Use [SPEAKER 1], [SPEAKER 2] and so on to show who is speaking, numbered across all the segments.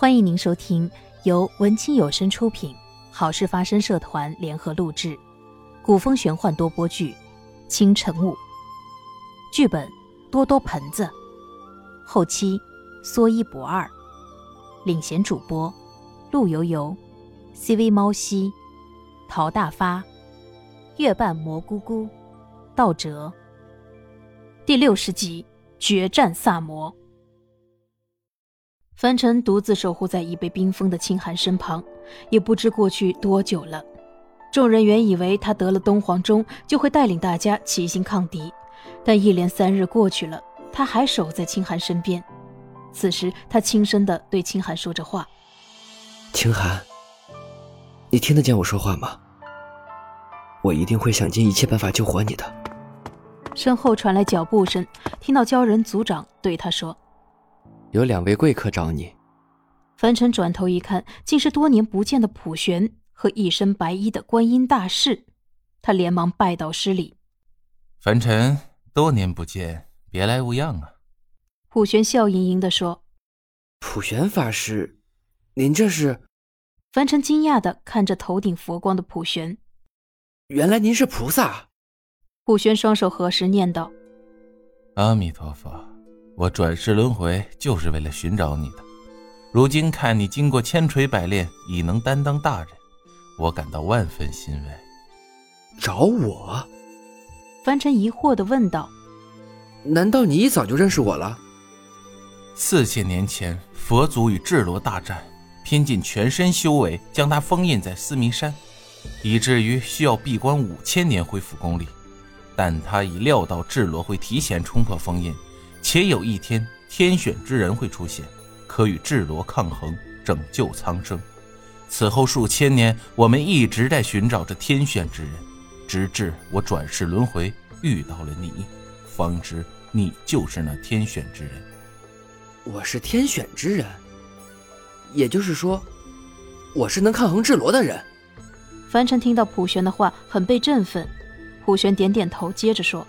[SPEAKER 1] 欢迎您收听由文清有声出品、好事发生社团联合录制、古风玄幻多播剧《清晨雾》，剧本多多盆子，后期说一不二，领衔主播陆游游、CV 猫西、陶大发、月半蘑菇菇、道哲。第六十集决战萨摩。凡尘独自守护在已被冰封的清寒身旁，也不知过去多久了。众人原以为他得了东皇钟就会带领大家齐心抗敌，但一连三日过去了，他还守在清寒身边。此时，他轻声地对清寒说着话：“
[SPEAKER 2] 清寒，你听得见我说话吗？我一定会想尽一切办法救活你的。”
[SPEAKER 1] 身后传来脚步声，听到鲛人族长对他说。
[SPEAKER 2] 有两位贵客找你。
[SPEAKER 1] 凡尘转头一看，竟是多年不见的普玄和一身白衣的观音大士。他连忙拜倒施礼：“
[SPEAKER 3] 凡尘，多年不见，别来无恙啊。”
[SPEAKER 1] 普玄笑盈盈地说：“
[SPEAKER 2] 普玄法师，您这是？”
[SPEAKER 1] 凡尘惊讶地看着头顶佛光的普玄：“
[SPEAKER 2] 原来您是菩萨。”
[SPEAKER 1] 普玄双手合十，念道：“
[SPEAKER 3] 阿弥陀佛。”我转世轮回就是为了寻找你的，如今看你经过千锤百炼，已能担当大人，我感到万分欣慰。
[SPEAKER 2] 找我？
[SPEAKER 1] 凡尘疑惑的问道：“
[SPEAKER 2] 难道你一早就认识我了？”
[SPEAKER 3] 四千年前，佛祖与智罗大战，拼尽全身修为将他封印在思明山，以至于需要闭关五千年恢复功力，但他已料到智罗会提前冲破封印。且有一天，天选之人会出现，可与智罗抗衡，拯救苍生。此后数千年，我们一直在寻找着天选之人，直至我转世轮回遇到了你，方知你就是那天选之人。
[SPEAKER 2] 我是天选之人，也就是说，我是能抗衡智罗的人。
[SPEAKER 1] 凡尘听到普玄的话，很被振奋。普玄点点头，接着说。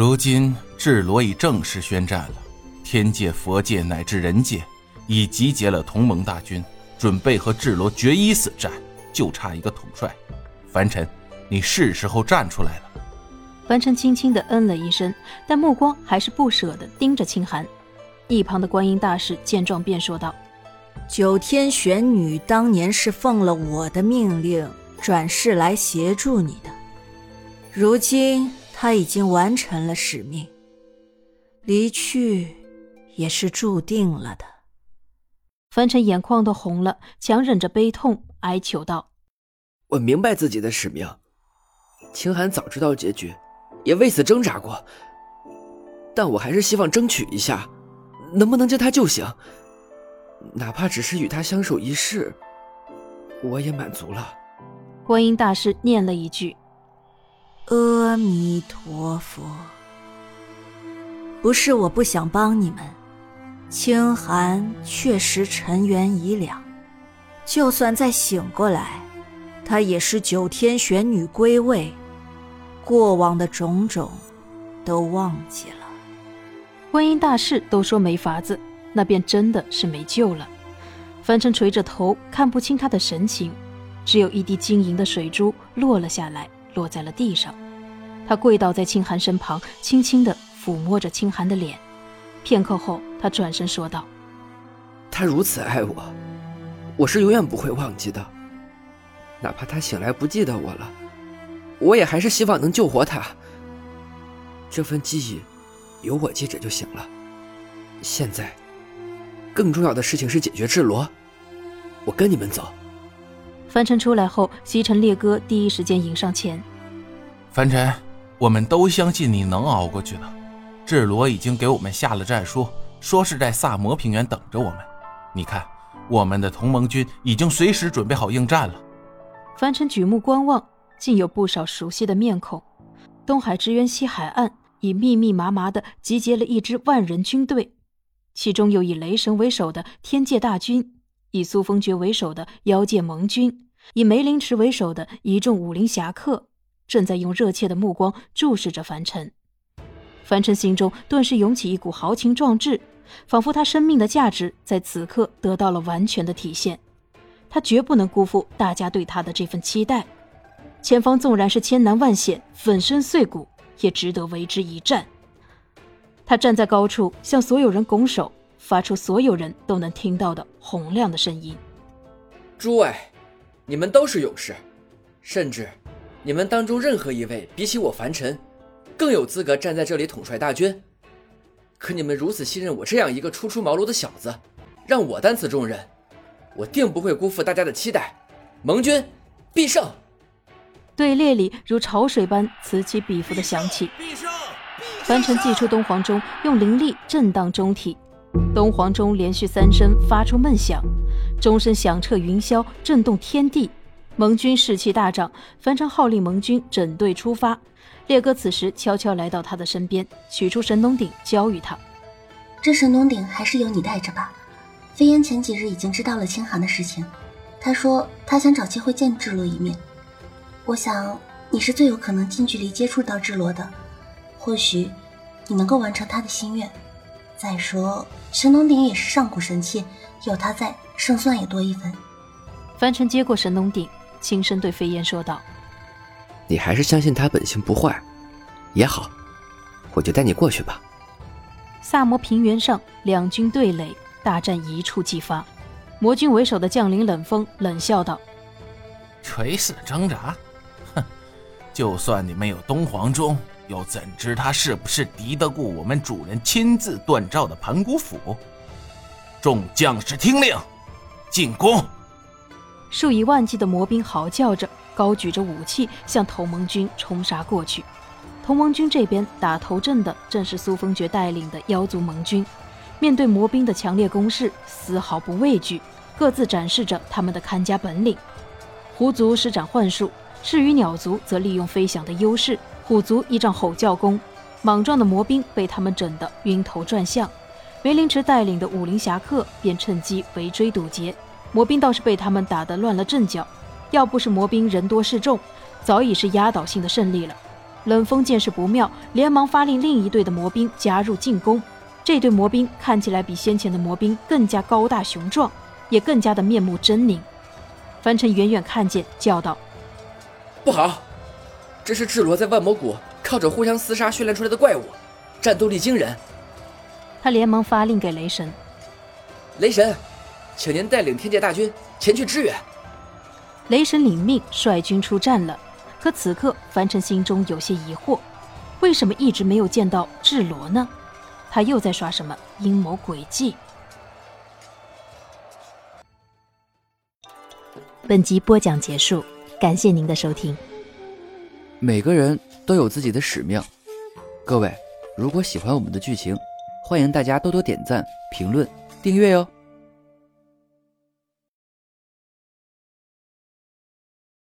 [SPEAKER 3] 如今智罗已正式宣战了，天界、佛界乃至人界已集结了同盟大军，准备和智罗决一死战，就差一个统帅。凡尘，你是时候站出来了。
[SPEAKER 1] 凡尘轻轻的嗯了一声，但目光还是不舍得盯着清寒。一旁的观音大士见状便说道：“
[SPEAKER 4] 九天玄女当年是奉了我的命令转世来协助你的，如今……”他已经完成了使命，离去也是注定了的。
[SPEAKER 1] 凡尘眼眶都红了，强忍着悲痛哀求道：“
[SPEAKER 2] 我明白自己的使命，清寒早知道结局，也为此挣扎过。但我还是希望争取一下，能不能将他救醒，哪怕只是与他相守一世，我也满足了。”
[SPEAKER 1] 观音大师念了一句。
[SPEAKER 4] 阿弥陀佛，不是我不想帮你们，清寒确实尘缘已了，就算再醒过来，他也是九天玄女归位，过往的种种都忘记了。
[SPEAKER 1] 婚姻大事都说没法子，那便真的是没救了。凡尘垂着头，看不清他的神情，只有一滴晶莹的水珠落了下来。落在了地上，他跪倒在清寒身旁，轻轻地抚摸着清寒的脸。片刻后，他转身说道：“
[SPEAKER 2] 他如此爱我，我是永远不会忘记的。哪怕他醒来不记得我了，我也还是希望能救活他。这份记忆，有我记着就行了。现在，更重要的事情是解决智罗。我跟你们走。”
[SPEAKER 1] 凡尘出来后，西城烈哥第一时间迎上前。
[SPEAKER 3] 凡尘，我们都相信你能熬过去的。智罗已经给我们下了战书，说是在萨摩平原等着我们。你看，我们的同盟军已经随时准备好应战了。
[SPEAKER 1] 凡尘举目观望，竟有不少熟悉的面孔。东海之渊西海岸已密密麻麻的集结了一支万人军队，其中有以雷神为首的天界大军。以苏风绝为首的妖界盟军，以梅林池为首的一众武林侠客，正在用热切的目光注视着凡尘。凡尘心中顿时涌起一股豪情壮志，仿佛他生命的价值在此刻得到了完全的体现。他绝不能辜负大家对他的这份期待。前方纵然是千难万险、粉身碎骨，也值得为之一战。他站在高处，向所有人拱手，发出所有人都能听到的洪亮的声音：“
[SPEAKER 2] 诸位，你们都是勇士，甚至你们当中任何一位，比起我凡尘，更有资格站在这里统帅大军。可你们如此信任我这样一个初出茅庐的小子，让我担此重任，我定不会辜负大家的期待。盟军必胜！”
[SPEAKER 1] 队列里如潮水般此起彼伏的响起。凡尘祭出东皇钟，用灵力震荡钟体。东皇钟连续三声发出闷响，钟声响彻云霄，震动天地。盟军士气大涨，凡尘号令盟军整队出发。烈哥此时悄悄来到他的身边，取出神农鼎交予他。
[SPEAKER 5] 这神农鼎还是由你带着吧。飞燕前几日已经知道了清寒的事情，他说他想找机会见智罗一面。我想你是最有可能近距离接触到智罗的，或许你能够完成他的心愿。再说神农鼎也是上古神器，有它在，胜算也多一分。
[SPEAKER 1] 凡尘接过神农鼎，轻声对飞燕说道：“
[SPEAKER 2] 你还是相信他本性不坏，也好，我就带你过去吧。”
[SPEAKER 1] 萨摩平原上，两军对垒，大战一触即发。魔军为首的将领冷风冷笑道：“
[SPEAKER 3] 垂死挣扎。”哼就算你们有东皇钟，又怎知他是不是敌得过我们主人亲自锻造的盘古斧？众将士听令，进攻！
[SPEAKER 1] 数以万计的魔兵嚎叫着，高举着武器向同盟军冲杀过去。同盟军这边打头阵的正是苏风觉带领的妖族盟军，面对魔兵的强烈攻势，丝毫不畏惧，各自展示着他们的看家本领。狐族施展幻术。至于鸟族，则利用飞翔的优势，虎族依仗吼叫功，莽撞的魔兵被他们整得晕头转向。梅林池带领的武林侠客便趁机围追堵截，魔兵倒是被他们打得乱了阵脚。要不是魔兵人多势众，早已是压倒性的胜利了。冷风见势不妙，连忙发令另一队的魔兵加入进攻。这队魔兵看起来比先前的魔兵更加高大雄壮，也更加的面目狰狞。樊城远远看见，叫道。
[SPEAKER 2] 不好，这是智罗在万魔谷靠着互相厮杀训练出来的怪物，战斗力惊人。
[SPEAKER 1] 他连忙发令给雷神：“
[SPEAKER 2] 雷神，请您带领天界大军前去支援。”
[SPEAKER 1] 雷神领命，率军出战了。可此刻，凡尘心中有些疑惑：为什么一直没有见到智罗呢？他又在耍什么阴谋诡计？本集播讲结束。感谢您的收听。
[SPEAKER 6] 每个人都有自己的使命。各位，如果喜欢我们的剧情，欢迎大家多多点赞、评论、订阅哟。